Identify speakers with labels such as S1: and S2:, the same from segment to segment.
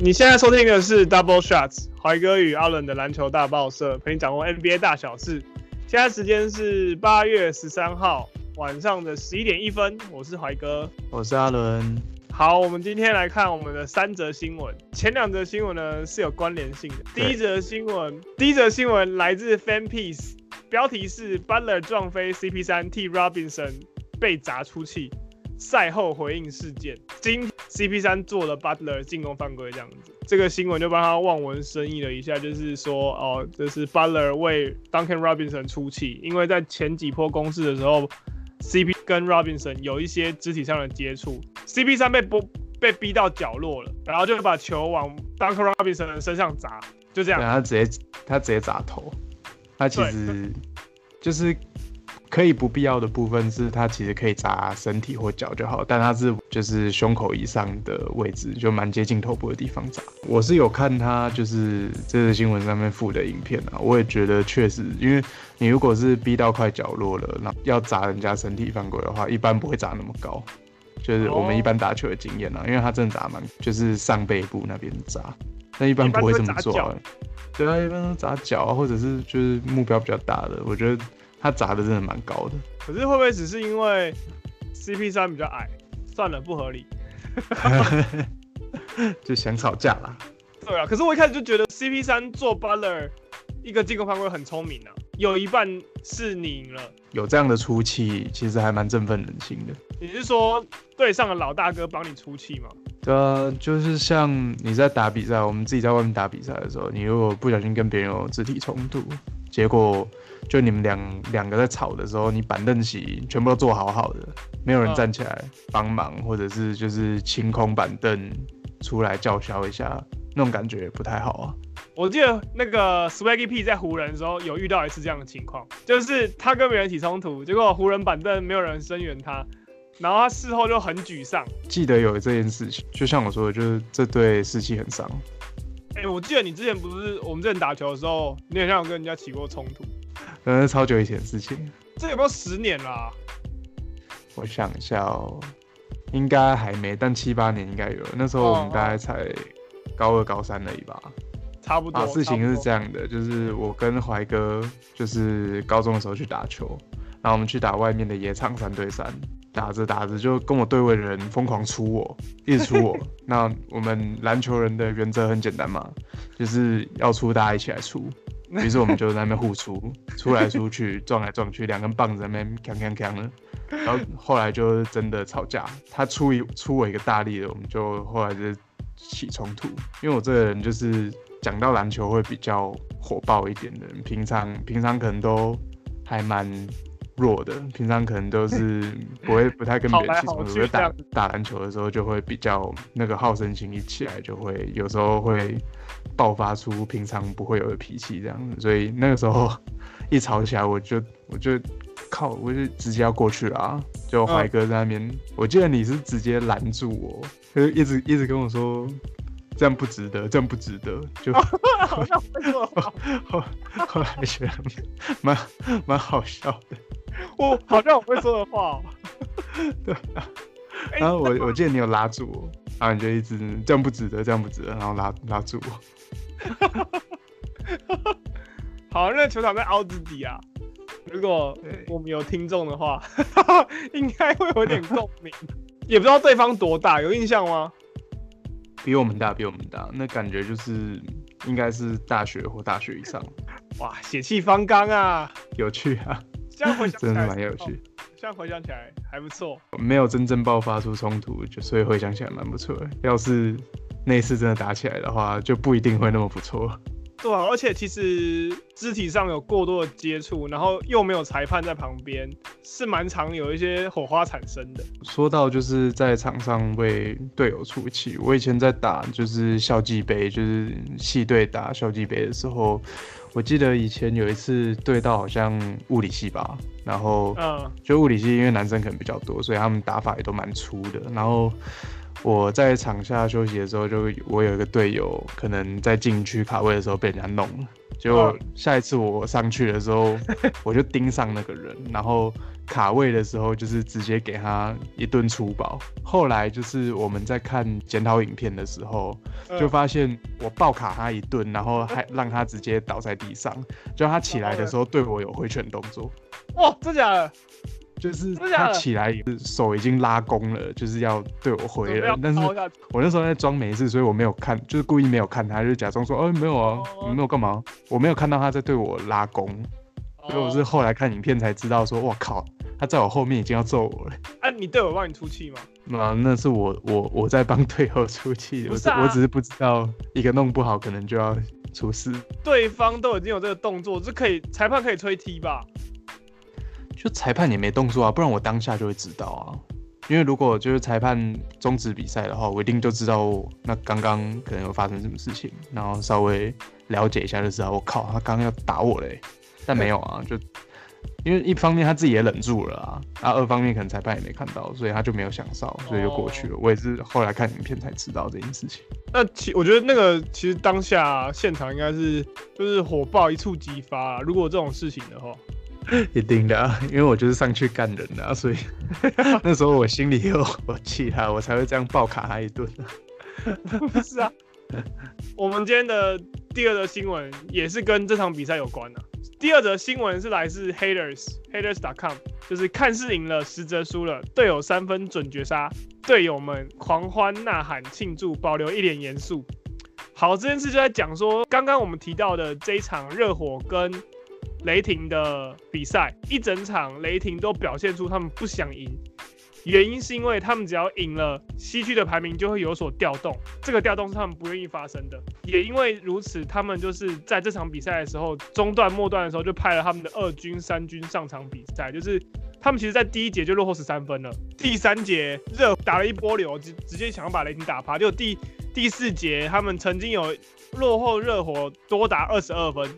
S1: 你现在收听的是 Double Shots，怀哥与阿伦的篮球大报社，陪你掌握 NBA 大小事。现在时间是八月十三号晚上的十一点一分，我是怀哥，
S2: 我是阿伦。
S1: 好，我们今天来看我们的三则新闻。前两则新闻呢是有关联性的。第一则新闻，第一则新闻来自 Fan Piece，标题是 Butler 撞飞 CP3 替 Robinson 被砸出气。赛后回应事件，今 CP 三做了 Butler 进攻犯规这样子，这个新闻就帮他望文生义了一下，就是说哦，这是 Butler 为 Duncan Robinson 出气，因为在前几波攻势的时候，CP 跟 Robinson 有一些肢体上的接触，CP 三被逼被逼到角落了，然后就把球往 Duncan Robinson 的身上砸，就这样，
S2: 他直接他直接砸头，他其实就是。可以不必要的部分是，它其实可以砸身体或脚就好，但它是就是胸口以上的位置，就蛮接近头部的地方砸。我是有看他就是这个新闻上面附的影片啊，我也觉得确实，因为你如果是逼到快角落了，那要砸人家身体犯规的话，一般不会砸那么高，就是我们一般打球的经验啊，因为他真的砸蛮，就是上背部那边砸，但一般不会这么做啊。对啊，一般都砸脚啊，或者是就是目标比较大的，我觉得。他砸的真的蛮高的，
S1: 可是会不会只是因为 CP 三比较矮？算了，不合理，
S2: 就想吵架啦。
S1: 对啊，可是我一开始就觉得 CP 三做 Butler 一个进攻犯规很聪明啊，有一半是你赢了，
S2: 有这样的出气，其实还蛮振奋人心的。
S1: 你是说队上的老大哥帮你出气吗？
S2: 对啊，就是像你在打比赛，我们自己在外面打比赛的时候，你如果不小心跟别人有肢体冲突，结果。就你们两两个在吵的时候，你板凳席全部都坐好好的，没有人站起来帮忙，或者是就是清空板凳出来叫嚣一下，那种感觉也不太好啊。
S1: 我记得那个 Swaggy P 在湖人的时候有遇到一次这样的情况，就是他跟别人起冲突，结果湖人板凳没有人声援他，然后他事后就很沮丧。
S2: 记得有这件事情，就像我说的，就是这对士气很伤。
S1: 哎、欸，我记得你之前不是我们之前打球的时候，你好像有跟人家起过冲突。
S2: 那是超久以前的事情，
S1: 这有没有十年啦、啊？
S2: 我想一下哦，应该还没，但七八年应该有。那时候我们大概才高二、高三而已吧，
S1: 差不多。啊，
S2: 事情是这样的，就是我跟怀哥就是高中的时候去打球，然后我们去打外面的野场三对三，打着打着就跟我对位的人疯狂出我，一直出我。那我们篮球人的原则很简单嘛，就是要出大家一起来出。于是我们就在那边互出，出来出去，撞来撞去，两根棒子在那边锵锵锵的。然后后来就真的吵架，他出一出我一个大力的，我们就后来就起冲突。因为我这个人就是讲到篮球会比较火爆一点的人，平常平常可能都还蛮弱的，平常可能都是 不会不太跟别人起冲突，所以打打篮球的时候就会比较那个好胜心一起来，就会有时候会。爆发出平常不会有的脾气，这样子，所以那个时候一吵起来，我就 我就靠，我就直接要过去了啊！就怀哥在那边，嗯，我记得你是直接拦住我，就一直一直跟我说这样不值得，这样不值得，就
S1: 好像
S2: 后后来觉得蛮蛮好笑的，
S1: 我好像我会说的话，喔，
S2: 对啊，然后我我记得你有拉住我，然后你就一直这样不值得，这样不值得，然后拉拉住我。
S1: 好，那球场在凹子底啊。如果我们有听众的话，应该会有点共鸣。也不知道对方多大，有印象吗？
S2: 比我们大，比我们大。那感觉就是应该是大学或大学以上。
S1: 哇，血气方刚啊，
S2: 有趣啊！
S1: 这样回想
S2: 真的蛮有趣。
S1: 这样回想起来还不错。
S2: 没有真正爆发出冲突，就所以回想起来蛮不错的。要是。那次真的打起来的话，就不一定会那么不错。
S1: 对啊，而且其实肢体上有过多的接触，然后又没有裁判在旁边，是蛮常有一些火花产生的。
S2: 说到就是在场上为队友出气，我以前在打就是校际杯，就是系队打校际杯的时候，我记得以前有一次对到好像物理系吧，然后嗯，就物理系因为男生可能比较多，所以他们打法也都蛮粗的，然后。我在场下休息的时候，就我有一个队友，可能在禁区卡位的时候被人家弄了，结果下一次我上去的时候，我就盯上那个人，然后卡位的时候就是直接给他一顿粗暴。后来就是我们在看检讨影片的时候，就发现我暴卡他一顿，然后还让他直接倒在地上。就他起来的时候对我有挥拳动作。
S1: 哇，真假的？
S2: 就是他起来手已经拉弓了，就是要对我挥了。但是我那时候在装没事，所以我没有看，就是故意没有看他，就假装说，哦，没有啊，你没有干嘛？我没有看到他在对我拉弓，所以我是后来看影片才知道说，我靠，他在我后面已经要揍我了。
S1: 啊，你队友帮你出气吗？
S2: 啊，那是我我我在帮队友出气，我我只是不知道一个弄不好可能就要出事。
S1: 对方都已经有这个动作，这可以裁判可以吹踢吧？
S2: 就裁判也没动作啊，不然我当下就会知道啊。因为如果就是裁判终止比赛的话，我一定就知道那刚刚可能有发生什么事情，然后稍微了解一下就知道。我靠，他刚刚要打我嘞！但没有啊，就因为一方面他自己也忍住了啊，然后二方面可能裁判也没看到，所以他就没有想哨，所以就过去了。我也是后来看影片才知道这件事情。
S1: 那其我觉得那个其实当下现场应该是就是火爆一触即发啊，如果这种事情的话。
S2: 一定的啊，因为我就是上去干人的啊，所以 那时候我心里有我气他，我才会这样暴卡他一顿。
S1: 不是啊，我们今天的第二则新闻也是跟这场比赛有关的啊。第二则新闻是来自 Haters，Haters.com，就是看似赢了，实则输了，队友三分准绝杀，队友们狂欢呐喊庆祝，保留一脸严肃。好，这件事就在讲说，刚刚我们提到的这一场热火跟。雷霆的比赛一整场，雷霆都表现出他们不想赢，原因是因为他们只要赢了，西区的排名就会有所调动，这个调动是他们不愿意发生的。也因为如此，他们就是在这场比赛的时候，中段末段的时候就派了他们的二军、三军上场比赛，就是他们其实在第一节就落后十三分了，第三节热打了一波流，直直接想要把雷霆打趴，就第第四节他们曾经有落后热火多达二十二分。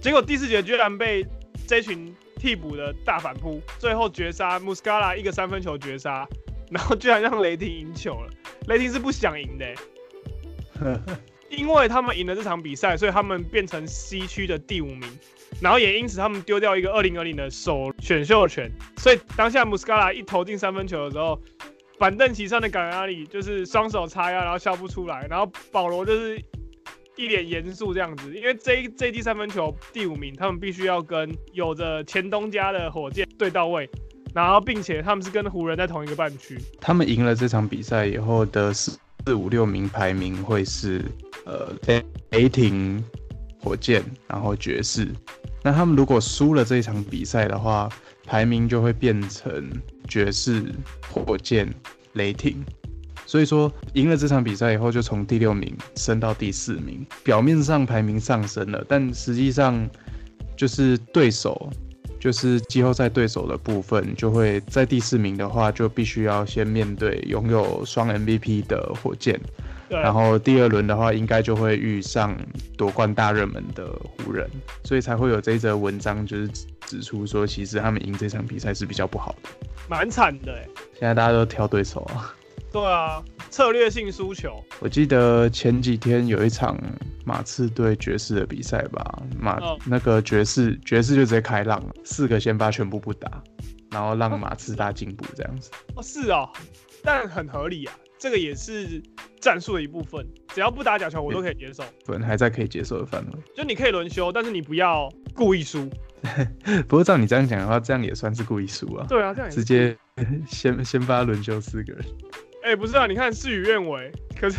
S1: 结果第四节居然被这群替补的大反扑，最后绝杀穆斯卡拉一个三分球绝杀，然后居然让雷霆赢球了。雷霆是不想赢的，因为他们赢了这场比赛，所以他们变成西区的第五名，然后也因此他们丢掉一个二零二零的首选秀权。所以当下穆斯卡拉一投进三分球的时候，板凳席上的赶鸭里就是双手叉腰，然后笑不出来，然后保罗就是。一脸严肃这样子，因为这一这一记三分球第五名，他们必须要跟有着前东家的火箭对到位，然后并且他们是跟湖人在同一个半区。
S2: 他们赢了这场比赛以后的四四五六名排名会是呃雷霆、火箭，然后爵士。那他们如果输了这一场比赛的话，排名就会变成爵士、火箭、雷霆。所以说，赢了这场比赛以后，就从第六名升到第四名，表面上排名上升了，但实际上就是对手，就是季后赛对手的部分，就会在第四名的话，就必须要先面对拥有双 MVP 的火箭，然后第二轮的话，应该就会遇上夺冠大热门的湖人，所以才会有这一则文章，就是指出说，其实他们赢这场比赛是比较不好的，
S1: 蛮惨的哎，
S2: 现在大家都挑对手啊。
S1: 对啊，策略性输球。
S2: 我记得前几天有一场马刺对爵士的比赛吧，马、哦、那个爵士爵士就直接开浪了，四个先发全部不打，然后让马刺大进步这样子。
S1: 哦，是哦，但很合理啊，这个也是战术的一部分，只要不打假球我都可以接受，
S2: 对，还在可以接受的范围。
S1: 就你可以轮休，但是你不要故意输。
S2: 不过照你这样讲的话，这样也算是故意输啊。
S1: 对啊，这样也是
S2: 直接先 先发轮休四个人。
S1: 哎、不是啊，你看事与愿违。可是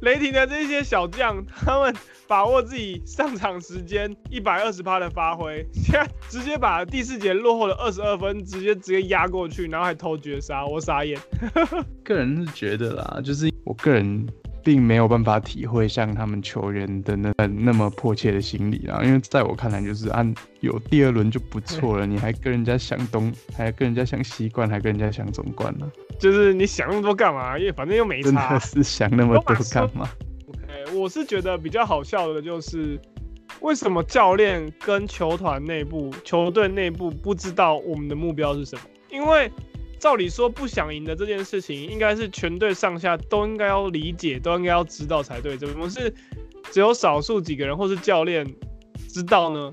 S1: 雷霆的这些小将，他们把握自己上场时间一百二十趴的发挥，现在直接把第四节落后的二十二分直接直接压过去，然后还偷绝杀，我傻眼。
S2: 个人是觉得啦，就是我个人。并没有办法体会像他们球员的那那么迫切的心理啊，因为在我看来，就是按有第二轮就不错了，你还跟人家想东，还跟人家想西冠，还跟人家想总冠呢，
S1: 就是你想那么多干嘛？因为反正又没差。真
S2: 的是想那么多干嘛
S1: ？OK，我是觉得比较好笑的就是，为什么教练跟球团内部、球队内部不知道我们的目标是什么？因为。照理说，不想赢的这件事情，应该是全队上下都应该要理解，都应该要知道才对。怎么是只有少数几个人或是教练知道呢？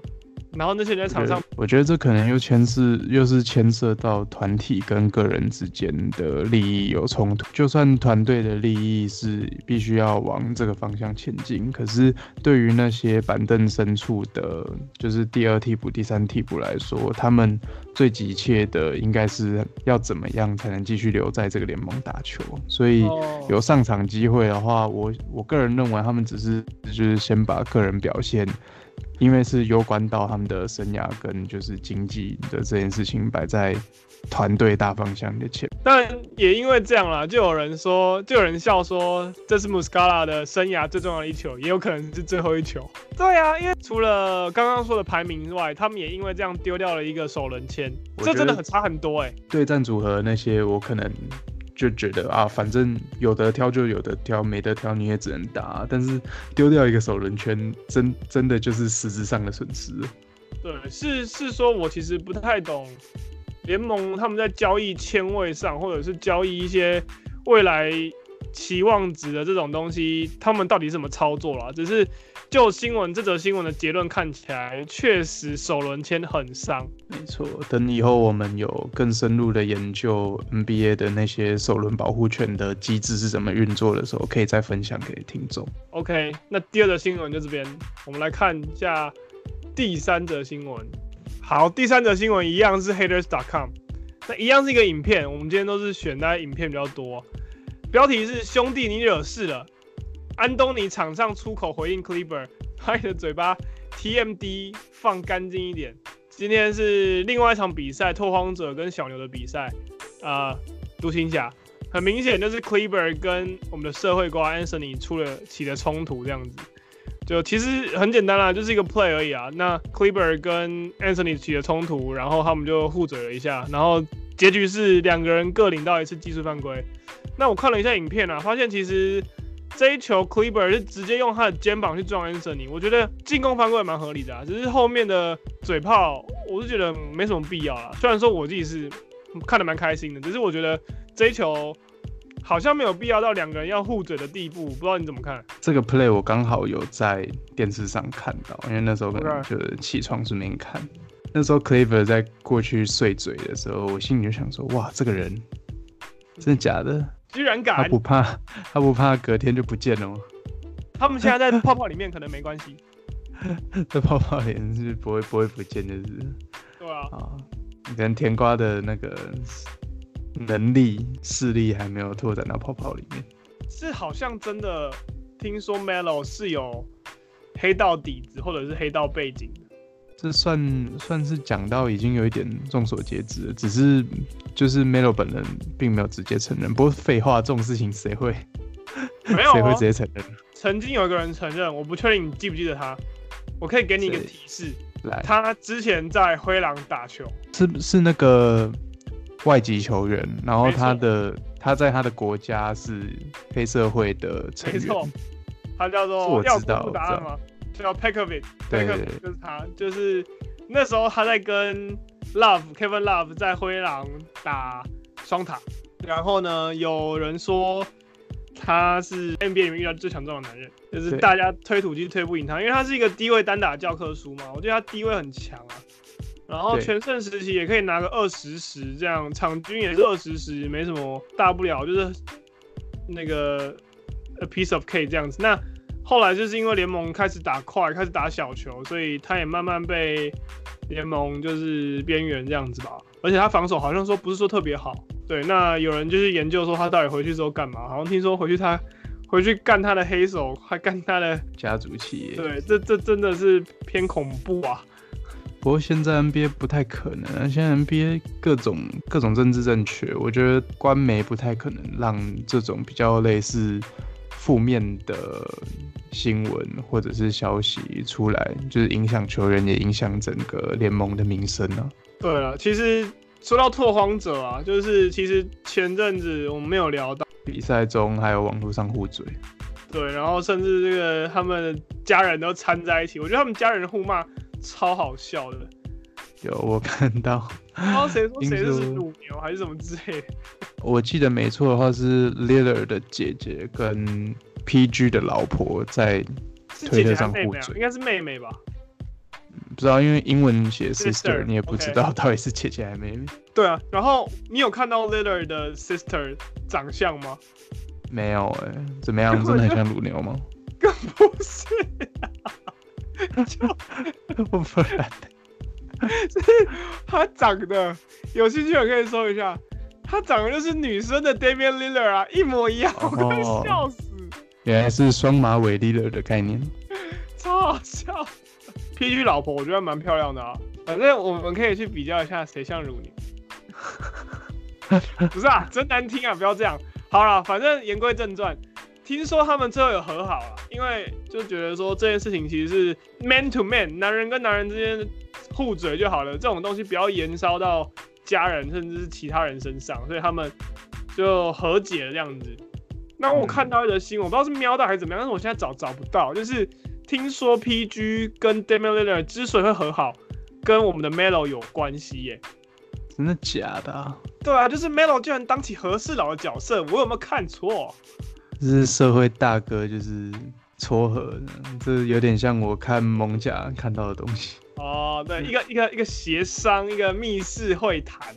S1: 然后那些人在场上
S2: 我，我觉得这可能又牵涉，又是牵涉到团体跟个人之间的利益有冲突。就算团队的利益是必须要往这个方向前进，可是对于那些板凳深处的，就是第二替补、第三替补来说，他们最急切的应该是要怎么样才能继续留在这个联盟打球。所以有上场机会的话，我我个人认为他们只是就是先把个人表现。因为是攸关到他们的生涯跟就是经济的这件事情摆在团队大方向的前，
S1: 但也因为这样啦，就有人说，就有人笑说，这是 Muscala 的生涯最重要的一球，也有可能是最后一球。对啊，因为除了刚刚说的排名之外，他们也因为这样丢掉了一个首轮签，这真的很差很多哎、欸。
S2: 对战组合那些，我可能。就觉得啊，反正有得挑就有得挑，没得挑你也只能打。但是丢掉一个首轮圈，真真的就是实质上的损失。
S1: 对，是是说，我其实不太懂联盟他们在交易签位上，或者是交易一些未来期望值的这种东西，他们到底怎么操作啦？只是。就新闻这则新闻的结论看起来，确实首轮签很伤。
S2: 没错，等以后我们有更深入的研究 NBA 的那些首轮保护权的机制是怎么运作的时候，可以再分享给听众。
S1: OK，那第二则新闻就这边，我们来看一下第三则新闻。好，第三则新闻一样是 Haters.com，那一样是一个影片。我们今天都是选大家影片比较多，标题是兄弟你惹事了。安东尼场上出口回应 Kleber，把你的嘴巴 TMD 放干净一点。今天是另外一场比赛，拓荒者跟小牛的比赛。啊、独行侠很明显就是 Kleber 跟我们的社会瓜 Anthony 出了起了冲突，这样子。就其实很简单啦，就是一个 play 而已啊。那 Kleber 跟 Anthony 起了冲突，然后他们就互嘴了一下，然后结局是两个人各领到一次技术犯规。那我看了一下影片啊，发现其实。这一球 c l e b e r 是直接用他的肩膀去撞 Anthony，我觉得进攻犯规也蛮合理的啊。只是后面的嘴炮，我是觉得没什么必要啦。虽然说我自己是看得蛮开心的，只是我觉得这一球好像没有必要到两个人要互嘴的地步。不知道你怎么看？
S2: 这个 play 我刚好有在电视上看到，因为那时候可能就是起床顺便看。那时候 c l e v e r 在过去碎嘴的时候，我心里就想说：哇，这个人真的假的？
S1: 居然敢！
S2: 他不怕，他不怕隔天就不见了吗？
S1: 他们现在在 泡泡里面可能没关系，
S2: 在泡泡里是不会不会不见就，是。
S1: 对啊。啊，
S2: 可能甜瓜的那个能力势力还没有拓展到泡泡里面。
S1: 是好像真的听说 Melo 是有黑道底子或者是黑道背景的。
S2: 这算算是讲到已经有一点众所皆知了，只是就是 Melo 本人并没有直接承认。不过废话，这种事情谁会
S1: 没有谁、啊、
S2: 会直接承认？
S1: 曾经有一个人承认，我不确定你记不记得他。我可以给你一个提示，
S2: 来，
S1: 他之前在灰狼打球，
S2: 是是那个外籍球员，然后他的他在他的国家是黑社会的成员，没错，
S1: 他叫做
S2: 我知道，
S1: 答案吗？叫 Pekovic，
S2: 对，对，对，
S1: 就是他，就是那时候他在跟 Love Kevin Love 在灰狼打双塔，然后呢，有人说他是 NBA 里面遇到最强壮的男人，就是大家推土机推不赢他，因为他是一个低位单打教科书嘛，我觉得他低位很强啊，然后全盛时期也可以拿个二十十这样，场均也是二十十，没什么大不了，就是那个 a piece of cake 这样子，那。后来就是因为联盟开始打快，开始打小球，所以他也慢慢被联盟就是边缘这样子吧。而且他防守好像说不是说特别好。对，那有人就是研究说他到底回去之后干嘛？好像听说回去他回去干他的黑手，还干他的
S2: 家族企业。
S1: 对，这这真的是偏恐怖啊。
S2: 不过现在 NBA 不太可能啊，现在 NBA 各种各种政治正确，我觉得官媒不太可能让这种比较类似负面的。新闻或者是消息出来，就是影响球员，也影响整个联盟的名声啊。
S1: 对了，其实说到拓荒者啊，就是其实前阵子我们没有聊到
S2: 比赛中还有网络上互嘴，
S1: 对，然后甚至这个他们家人都掺在一起，我觉得他们家人互骂超好笑的。
S2: 有我看到，
S1: 然后谁说谁是乳牛还是什么之类的？
S2: 我记得没错的话是 Lillard 的姐姐跟。PG 的老婆在推特上互嘴，
S1: 应该是妹妹吧？
S2: 不知道，因为英文写 sister，, 你也不知道到底是姐姐还是妹妹。
S1: 对啊，然后你有看到 Lillard 的 sister 长相吗？
S2: 没有哎、欸，怎么样？真的很像乳牛吗？
S1: 更 不是、啊，
S2: 就 不然，
S1: 是他长得有兴趣，我可以搜一下，他长得就是女生的 Damian Lillard 啊，一模一样，我快笑死。
S2: 原来是双马尾 Lillard 的概念，
S1: 超好笑。PG 老婆我觉得蛮漂亮的啊，反正我们可以去比较一下谁像乳牛。不是啊，真难听啊！不要这样。好了，反正言归正传，听说他们最后有和好了，因为就觉得说这件事情其实是 man to man，男人跟男人之间互嘴就好了，这种东西不要延烧到家人甚至是其他人身上，所以他们就和解了这样子。那我看到一则新闻，我不知道是瞄到还是怎么样，但是我现在找找不到，就是。听说 PG 跟 Damian Lillard 之所以会和好，跟我们的 Melo 有关系耶？
S2: 真的假的？
S1: 对啊，就是 Melo 居然当起和事佬的角色，我有没有看错？
S2: 这是社会大哥，就是撮合的，这有点像我看艋舺看到的东西。
S1: 哦，对，一个一个一个协商，一个密室会谈，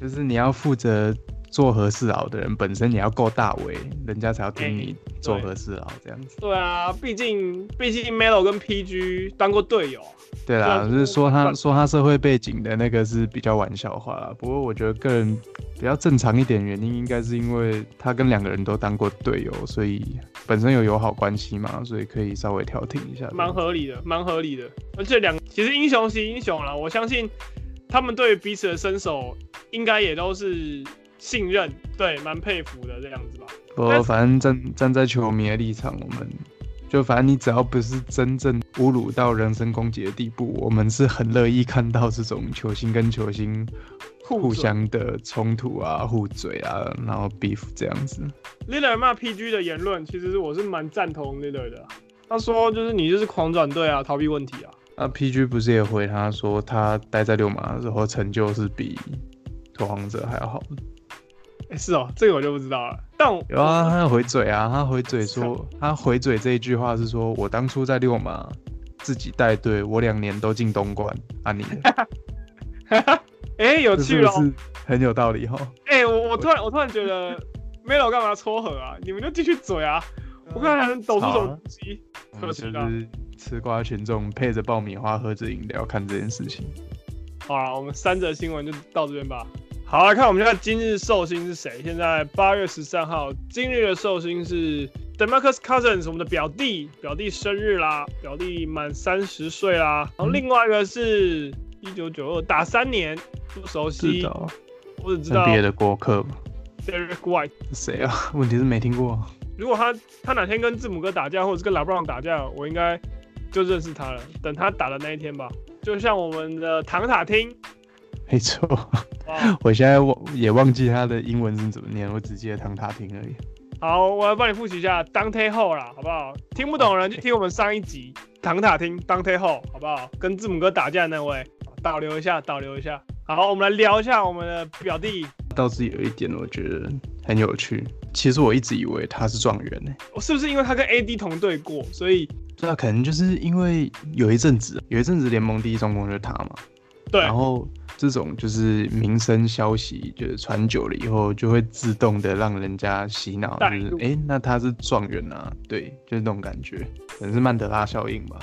S2: 就是你要负责。做和事佬的人本身也要够大为，人家才要听你做和事佬这样子。
S1: 对啊，毕竟毕竟 Melo 跟 PG 当过队友。
S2: 对啦，就是说他说他社会背景的那个是比较玩笑话啦。不过我觉得个人比较正常一点原因，应该是因为他跟两个人都当过队友，所以本身有友好关系嘛，所以可以稍微调停一下。
S1: 蛮合理的，蛮合理的。而且两其实英雄惜英雄啦，我相信他们对于彼此的身手应该也都是。信任，对，蛮佩服的这样子吧。
S2: 不反正站站在球迷的立场，我们就反正你只要不是真正侮辱到人身攻击的地步，我们是很乐意看到这种球星跟球星互相的冲突啊、互嘴啊，然后 beef 这样子。
S1: Lillard 骂 PG 的言论，其实我是蛮赞同 Lillard 的。他说就是你就是狂转队啊，逃避问题啊。
S2: 那 PG 不是也回他说，他待在六马的时候成就是比拓荒者还要好的。
S1: 欸、是哦，这个我就不知道了。但我
S2: 有啊，他回嘴啊，他回嘴说，他回嘴这一句话是说，我当初在六马自己带队，我两年都进东莞啊你。
S1: 哎、欸，有趣哦，
S2: 是很有道理哈。
S1: 哎、欸，我我突然我突然觉得，Melo 干嘛撮合啊？你们就继续嘴啊，我看还能抖出什么东西。
S2: 我们就是吃瓜群众配着爆米花喝着饮料看这件事情。
S1: 好了，我们三则新闻就到这边吧。好，来看我们现在今日寿星是谁？现在八月十三号，今日的寿星是 DeMarcus Cousins，我们的表弟，表弟生日啦，表弟满三十岁啦。然后另外一个是一九九二打三年，不熟悉，
S2: 道
S1: 我只知道
S2: 别的过客吧。
S1: Derek White
S2: 是谁啊？问题是没听过。
S1: 如果他他哪天跟字母哥打架，或者是跟 LeBron 打架，我应该就认识他了。等他打的那一天吧，就像我们的唐塔听。
S2: 没错，我现在忘也忘记他的英文是怎么念，我只记得唐塔听而已。
S1: 好，我来帮你复习一下 Dante Hall 啦，好不好？听不懂的人就听我们上一集唐塔听 Dante Hall，好不好？跟字母哥打架的那位，导流一下，导流一下。好，我们来聊一下我们的表弟。
S2: 倒是有一点我觉得很有趣，其实我一直以为他是状元呢。
S1: 我是不是因为他跟 AD 同队过，所以？
S2: 对啊，可能就是因为有一阵子，有一阵子联盟第一中锋就是他嘛。
S1: 对，
S2: 然后。这种就是民生消息，就是传久了以后，就会自动的让人家洗脑，就是哎、欸，那他是状元啊，对，就是那种感觉，可能是曼德拉效应吧。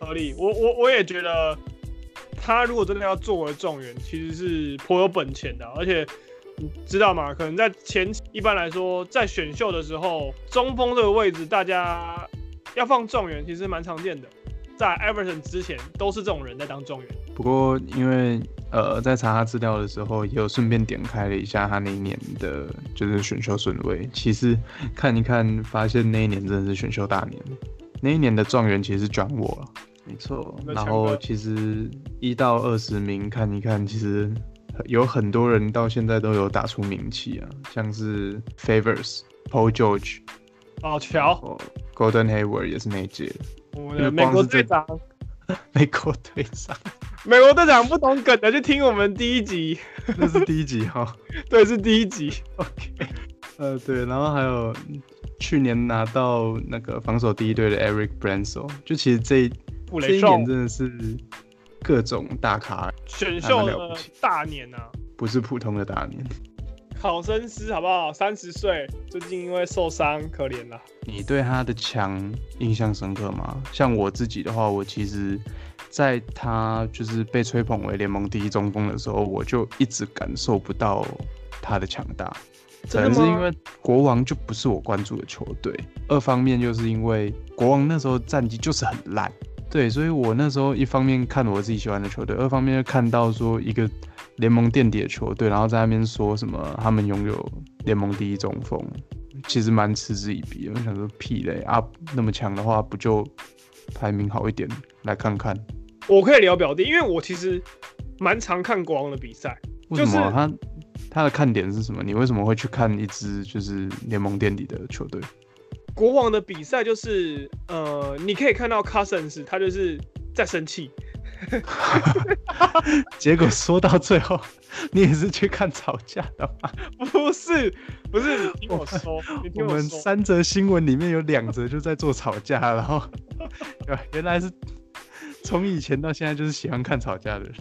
S1: 合理，我我我也觉得，他如果真的要作为状元，其实是颇有本钱的，而且你知道吗？可能在前期，一般来说，在选秀的时候，中锋这个位置，大家要放状元，其实蛮常见的。在 Everton 之前，都是这种人在当状元。
S2: 不过因为。呃，在查他资料的时候，也有顺便点开了一下他那一年的，就是选秀顺位。其实看一看，发现那一年真的是选秀大年。那一年的状元其实是 John Wall，没错。然后其实一到二十名看一看，其实有很多人到现在都有打出名气啊，像是 Favors、Paul George、
S1: 宝乔、
S2: ，Golden Hayward 也是那一届。
S1: 我们的美国队长，
S2: 美国队长。
S1: 美国队长不懂梗的，就听我们第一集。
S2: 那是第一集哈，
S1: 对，是第一集。
S2: OK，呃，对，然后还有去年拿到那个防守第一队的 Eric Bledsoe，就其实这这一年真的是各种大咖，
S1: 选秀的大年啊，
S2: 不是普通的大年。
S1: 考生师好不好？三十岁，最近因为受伤，可怜了。
S2: 你对他的强印象深刻吗？像我自己的话，我其实，在他就是被吹捧为联盟第一中锋的时候，我就一直感受不到他的强大。可能是因为国王就不是我关注的球队，二方面就是因为国王那时候战绩就是很烂，对，所以我那时候一方面看我自己喜欢的球队，二方面就看到说一个。联盟垫底的球队，然后在那边说什么他们拥有联盟第一中锋，其实蛮嗤之以鼻的。我想说屁嘞啊，那么强的话，不就排名好一点来看看？
S1: 我可以聊表弟，因为我其实蛮常看国王的比赛。
S2: 为什么他他的看点是什么？你为什么会去看一支就是联盟垫底的球队？
S1: 国王的比赛就是呃，你可以看到 Cousins 他就是在生气。
S2: 结果说到最后，你也是去看吵架的吗？
S1: 不是，不是，你听我说，我你听我说，我们
S2: 三则新闻里面有两则就在做吵架，然后 原来是从以前到现在就是喜欢看吵架的人。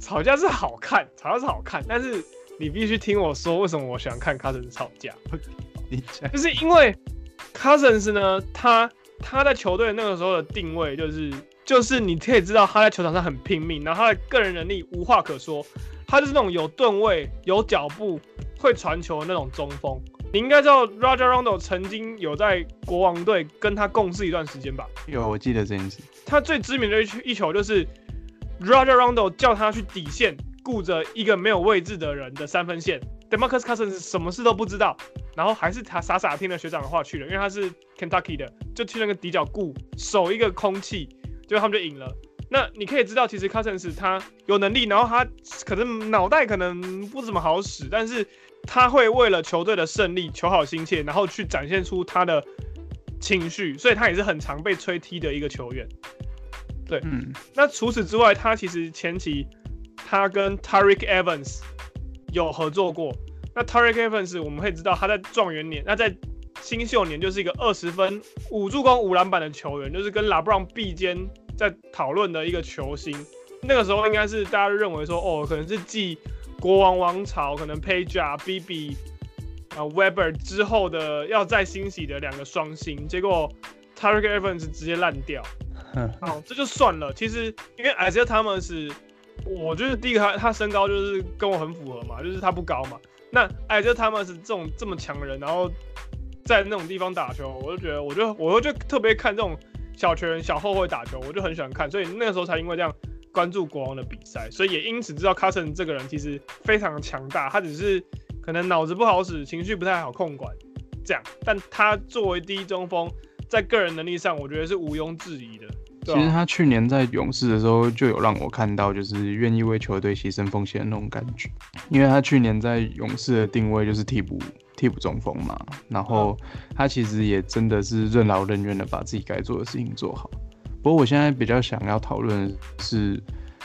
S1: 吵架是好看，吵架是好看，但是你必须听我说，为什么我喜欢看 Cousins 吵架？你，就是因为 Cousins 呢，他他在球队那个时候的定位就是。就是你可以知道他在球场上很拼命，然后他的个人能力无话可说，他就是那种有吨位、有脚步、会传球的那种中锋。你应该知道 Rajon Rondo 曾经有在国王队跟他共事一段时间吧？
S2: 有，我记得这件事。
S1: 他最知名的一球就是 Rajon Rondo 叫他去底线，顾着一个没有位置的人的三分线，DeMarcus Cousins 什么事都不知道，然后还是他傻傻听了学长的话去了，因为他是 Kentucky 的，就去那个底角顾守一个空气。就他们就赢了。那你可以知道，其实 Cousins 他有能力，然后他可能脑袋可能不怎么好使，但是他会为了球队的胜利求好心切，然后去展现出他的情绪，所以他也是很常被吹踢的一个球员。对，嗯。那除此之外，他其实前期他跟 Tyreke Evans 有合作过。那 Tariq Evans 我们可以知道他在状元年，那在新秀年就是一个二十分、五助攻、五篮板的球员，就是跟 LeBron 并肩在讨论的一个球星。那个时候应该是大家都认为说，哦，可能是继国王王朝，可能 Peja、BB 啊 Weber 之后的要再兴起的两个双星。结果 Tyreke Evans 直接烂掉。好，这就算了。其实因为 Isaiah Thomas，我就是第一个他他身高就是跟我很符合嘛，就是他不高嘛。那 Isaiah Thomas 这种这么强的人，然后。在那种地方打球，我就觉得，我就我就特别看这种小球员、小后卫打球，我就很喜欢看，所以那个时候才因为这样关注国王的比赛，所以也因此知道 Cousins 这个人其实非常强大，他只是可能脑子不好使，情绪不太好控管这样，但他作为第一中锋，在个人能力上，我觉得是毋庸置疑的。
S2: 其实他去年在勇士的时候就有让我看到，就是愿意为球队牺牲奉献的那种感觉，因为他去年在勇士的定位就是替补。替补中锋嘛，然后他其实也真的是任劳任怨的把自己该做的事情做好。不过我现在比较想要讨论的是，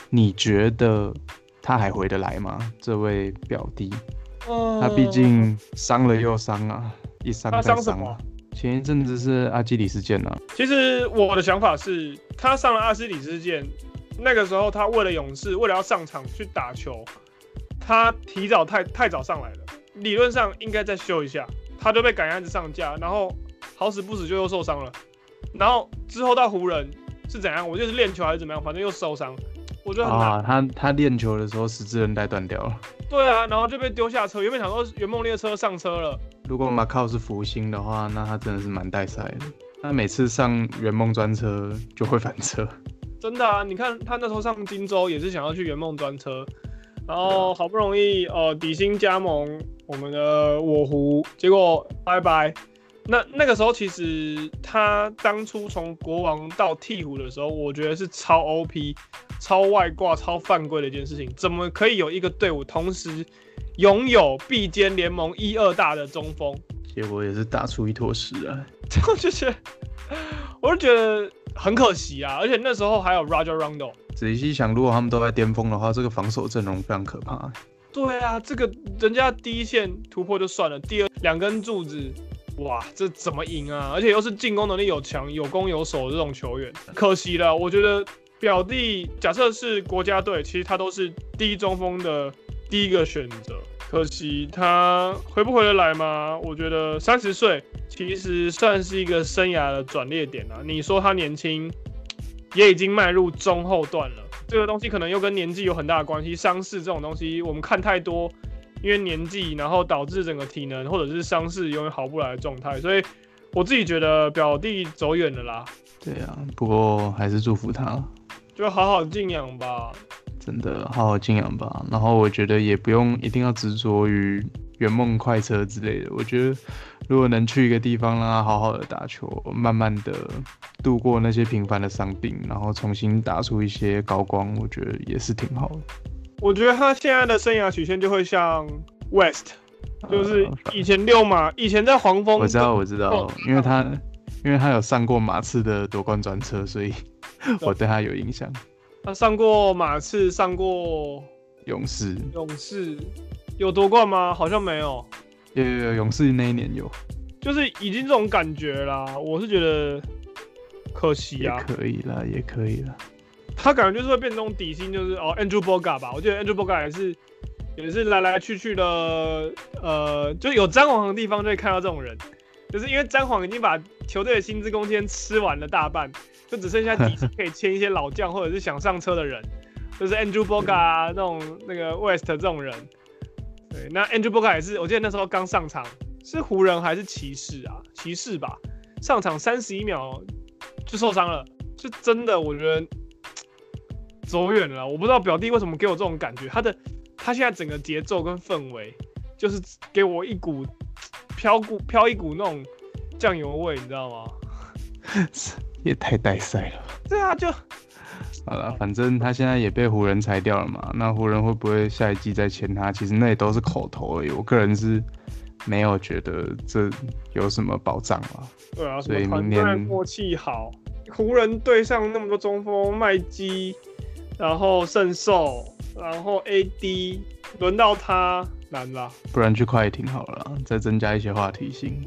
S2: 你觉得他还回得来吗？这位表弟，他毕竟伤了又伤啊，一伤再伤啊。前一阵子是阿基里斯腱啊。
S1: 其实我的想法是，他上了阿基里斯腱，那个时候他为了勇士，为了要上场去打球，他提早太太早上来了。理论上应该再修一下，他就被赶鸭子上架，然后好死不死就又受伤了，然后之后到湖人是怎样？我就是练球还是怎么样，反正又受伤，我觉得很难。
S2: 啊，他他练球的时候十字韧带断掉了。
S1: 对啊，然后就被丢下车，原本想说圆梦列车上车了。
S2: 如果马靠是福星的话，那他真的是蛮带赛的。他每次上圆梦专车就会翻车。
S1: 真的啊，你看他那时候上荆州也是想要去圆梦专车。然后好不容易呃底薪加盟我们的我湖，结果拜拜。那那个时候其实他当初从国王到鹈鹕的时候，我觉得是超 OP、超外挂、超犯规的一件事情。怎么可以有一个队伍同时拥有并肩联盟一二大的中锋？
S2: 结果也是打出一坨屎啊！
S1: 我就觉得，我就觉得很可惜啊。而且那时候还有 Roger Rondo。
S2: 仔细想，如果他们都在巅峰的话，这个防守阵容非常可怕。
S1: 对啊，这个人家第一线突破就算了，第二两根柱子，哇，这怎么赢啊？而且又是进攻能力有强、有攻有守的这种球员，可惜了。我觉得表弟假设是国家队，其实他都是第一中锋的第一个选择。可惜他回不回得来吗？我觉得三十岁其实算是一个生涯的转捩点啊。你说他年轻，也已经迈入中后段了。这个东西可能又跟年纪有很大的关系。伤势这种东西，我们看太多，因为年纪，然后导致整个体能或者是伤势永远好不来的状态。所以我自己觉得表弟走远了啦。
S2: 对啊，不过还是祝福他。
S1: 就好好静养吧，
S2: 真的好好静养吧。然后我觉得也不用一定要执着于圆梦快车之类的。我觉得如果能去一个地方让他好好的打球，慢慢的度过那些平凡的伤病，然后重新打出一些高光，我觉得也是挺好的。
S1: 我觉得他现在的生涯曲线就会像 West，就是以前六马，呃、以前在黄蜂。
S2: 我知道，我知道，因为他因为他有上过马刺的夺冠专车，所以。我对他有印象，
S1: 他上过马刺，上过
S2: 勇士，
S1: 勇士有夺冠吗？好像没有。
S2: 有有有，勇士那一年有，
S1: 就是已经这种感觉啦。我是觉得可惜啊。
S2: 可以啦，也可以了。
S1: 他感觉就是会变成底薪，就是哦，Andrew Bogut 吧。我觉得 Andrew Bogut 也是也是来来去去的，呃，就有詹皇的地方就会看到这种人，就是因为詹皇已经把球队的薪资空间吃完了大半。就只剩下底薪可以签一些老将或者是想上车的人，就是 Andrew Bogut 啊，那种那个 West 这种人。对，那 Andrew Bogut 也是，我记得那时候刚上场，是湖人还是骑士啊？骑士吧，上场三十一秒就受伤了，就真的我觉得走远了。我不知道表弟为什么给我这种感觉，他的他现在整个节奏跟氛围，就是给我一股飘股飘一股那种酱油味，你知道吗？
S2: 也太带赛了。
S1: 对啊，就
S2: 好了，反正他现在也被湖人裁掉了嘛。那湖人会不会下一季再签他？其实那也都是口头而已。我个人是没有觉得这有什么保障啊。
S1: 对啊，所以明年默契好，湖人队上那么多中锋，麦基，然后圣兽，然后 AD，轮到他难了。
S2: 不然去快艇好了，再增加一些话题性。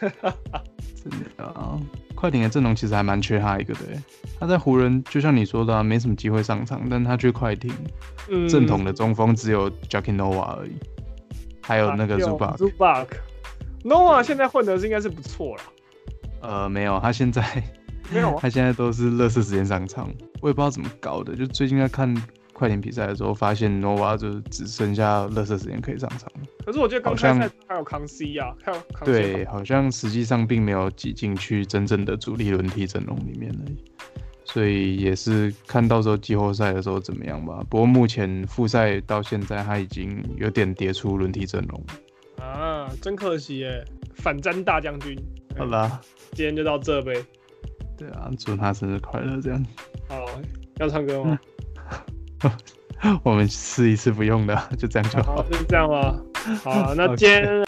S2: 真的啊。快艇的阵容其实还蛮缺他一个的，他在湖人就像你说的，啊，没什么机会上场，但他去快艇，正统的中锋只有 Joakim Noah 而已，还有那个 Zubac。
S1: Zubac Noah 现在混的是应该是不错了。
S2: 呃，没有，他现在没有，他现在都是垃圾时间上场，我也不知道怎么搞的，就最近在看。快艇比赛的时候，发现 Nova 就只剩下垃圾时间可以上场。
S1: 可是我觉得刚开赛还有康熙啊，还有康熙。
S2: 对，好像实际上并没有挤进去真正的主力轮替阵容里面而已。所以也是看到时候季后赛的时候怎么样吧。不过目前复赛到现在，他已经有点跌出轮替阵容。
S1: 啊，真可惜耶！反战大将军。
S2: 好啦，
S1: 今天就到这呗。
S2: 对啊，祝他生日快乐！这样。
S1: 好，要唱歌吗？
S2: 我们试一次不用的，就这样就好。
S1: 好，就是这样吗？好，那 今天。